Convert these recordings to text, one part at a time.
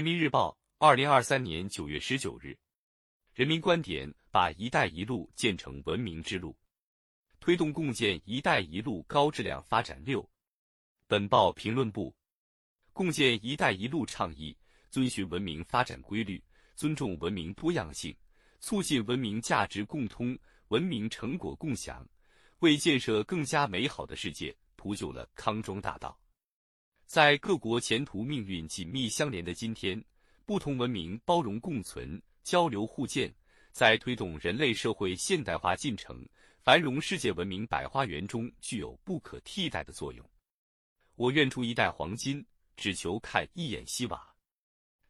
人民日报，二零二三年九月十九日，人民观点：把“一带一路”建成文明之路，推动共建“一带一路”高质量发展。六，本报评论部，共建“一带一路”倡议遵循文明发展规律，尊重文明多样性，促进文明价值共通、文明成果共享，为建设更加美好的世界铺就了康庄大道。在各国前途命运紧密相连的今天，不同文明包容共存、交流互鉴，在推动人类社会现代化进程、繁荣世界文明百花园中具有不可替代的作用。我愿出一代黄金，只求看一眼西瓦。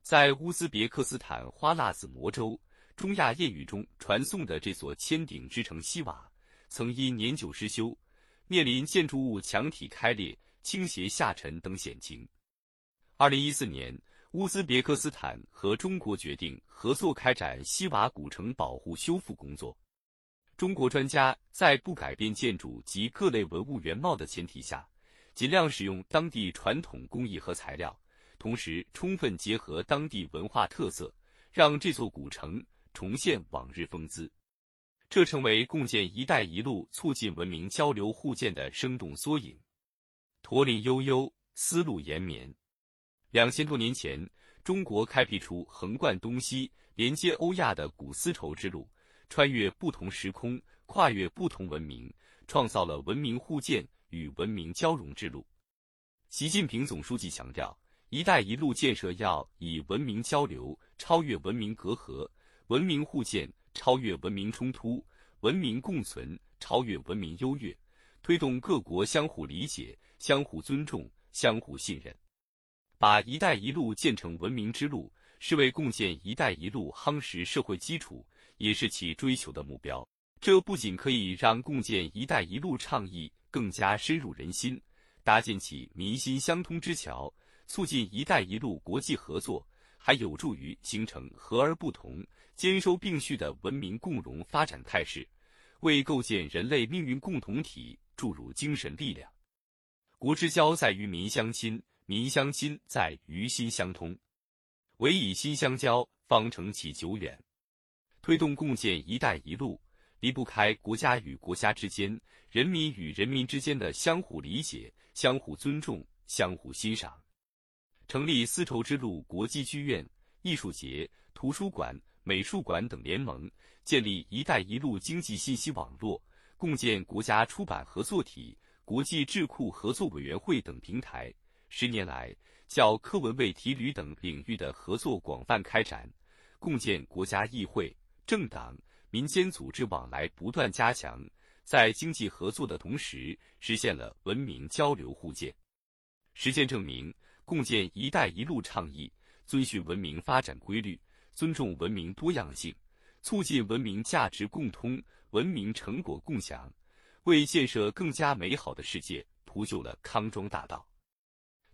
在乌兹别克斯坦花剌子模州，中亚谚语中传颂的这所千顶之城西瓦，曾因年久失修，面临建筑物墙体开裂。倾斜下沉等险情。二零一四年，乌兹别克斯坦和中国决定合作开展西瓦古城保护修复工作。中国专家在不改变建筑及各类文物原貌的前提下，尽量使用当地传统工艺和材料，同时充分结合当地文化特色，让这座古城重现往日风姿。这成为共建“一带一路”促进文明交流互鉴的生动缩影。驼铃悠悠，丝路延绵。两千多年前，中国开辟出横贯东西、连接欧亚的古丝绸之路，穿越不同时空，跨越不同文明，创造了文明互鉴与文明交融之路。习近平总书记强调，“一带一路”建设要以文明交流超越文明隔阂，文明互鉴超越文明冲突，文明共存超越文明优越，推动各国相互理解。相互尊重、相互信任，把“一带一路”建成文明之路，是为共建“一带一路”夯实社会基础，也是其追求的目标。这不仅可以让共建“一带一路”倡议更加深入人心，搭建起民心相通之桥，促进“一带一路”国际合作，还有助于形成和而不同、兼收并蓄的文明共荣发展态势，为构建人类命运共同体注入精神力量。国之交在于民相亲，民相亲在于心相通。唯以心相交，方成其久远。推动共建“一带一路”，离不开国家与国家之间、人民与人民之间的相互理解、相互尊重、相互欣赏。成立丝绸之路国际剧院、艺术节、图书馆、美术馆等联盟，建立“一带一路”经济信息网络，共建国家出版合作体。国际智库合作委员会等平台，十年来，教科文卫体旅等领域的合作广泛开展，共建国家议会、政党、民间组织往来不断加强，在经济合作的同时，实现了文明交流互鉴。实践证明，共建“一带一路”倡议遵循文明发展规律，尊重文明多样性，促进文明价值共通、文明成果共享。为建设更加美好的世界铺就了康庄大道。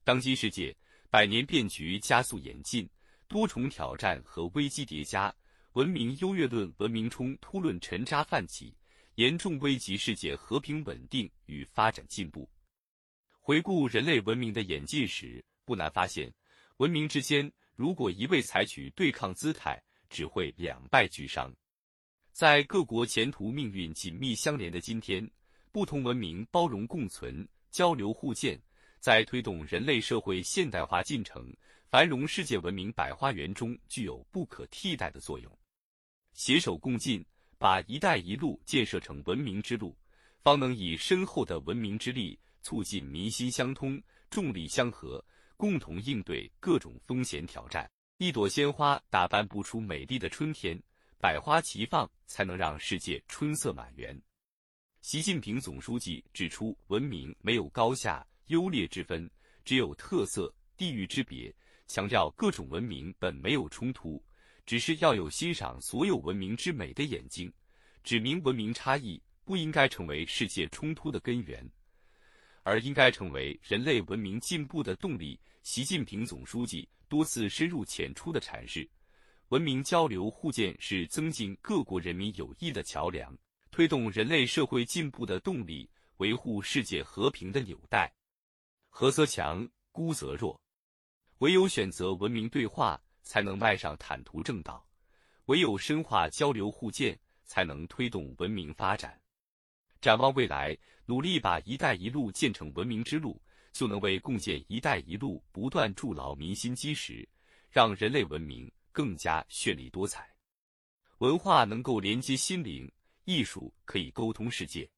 当今世界百年变局加速演进，多重挑战和危机叠加，文明优越论、文明冲突论沉渣泛起，严重危及世界和平稳定与发展进步。回顾人类文明的演进史，不难发现，文明之间如果一味采取对抗姿态，只会两败俱伤。在各国前途命运紧密相连的今天，不同文明包容共存、交流互鉴，在推动人类社会现代化进程、繁荣世界文明百花园中具有不可替代的作用。携手共进，把“一带一路”建设成文明之路，方能以深厚的文明之力，促进民心相通、众力相合，共同应对各种风险挑战。一朵鲜花打扮不出美丽的春天。百花齐放，才能让世界春色满园。习近平总书记指出，文明没有高下、优劣之分，只有特色、地域之别。强调各种文明本没有冲突，只是要有欣赏所有文明之美的眼睛。指明文明差异不应该成为世界冲突的根源，而应该成为人类文明进步的动力。习近平总书记多次深入浅出的阐释。文明交流互鉴是增进各国人民友谊的桥梁，推动人类社会进步的动力，维护世界和平的纽带。和则强，孤则弱，唯有选择文明对话，才能迈上坦途正道；唯有深化交流互鉴，才能推动文明发展。展望未来，努力把“一带一路”建成文明之路，就能为共建“一带一路”不断筑牢民心基石，让人类文明更加绚丽多彩。文化能够连接心灵，艺术可以沟通世界。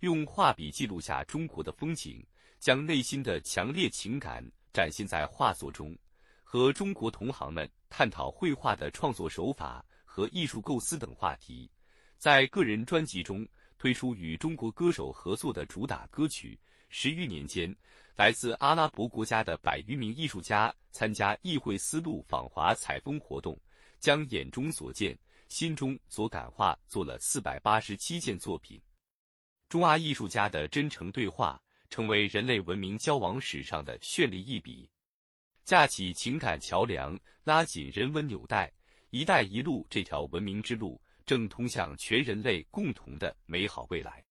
用画笔记录下中国的风景，将内心的强烈情感展现在画作中，和中国同行们探讨绘画的创作手法和艺术构思等话题。在个人专辑中推出与中国歌手合作的主打歌曲。十余年间，来自阿拉伯国家的百余名艺术家参加议会丝路访华采风活动，将眼中所见。心中所感化，做了四百八十七件作品。中阿艺术家的真诚对话，成为人类文明交往史上的绚丽一笔，架起情感桥梁，拉紧人文纽带。“一带一路”这条文明之路，正通向全人类共同的美好未来。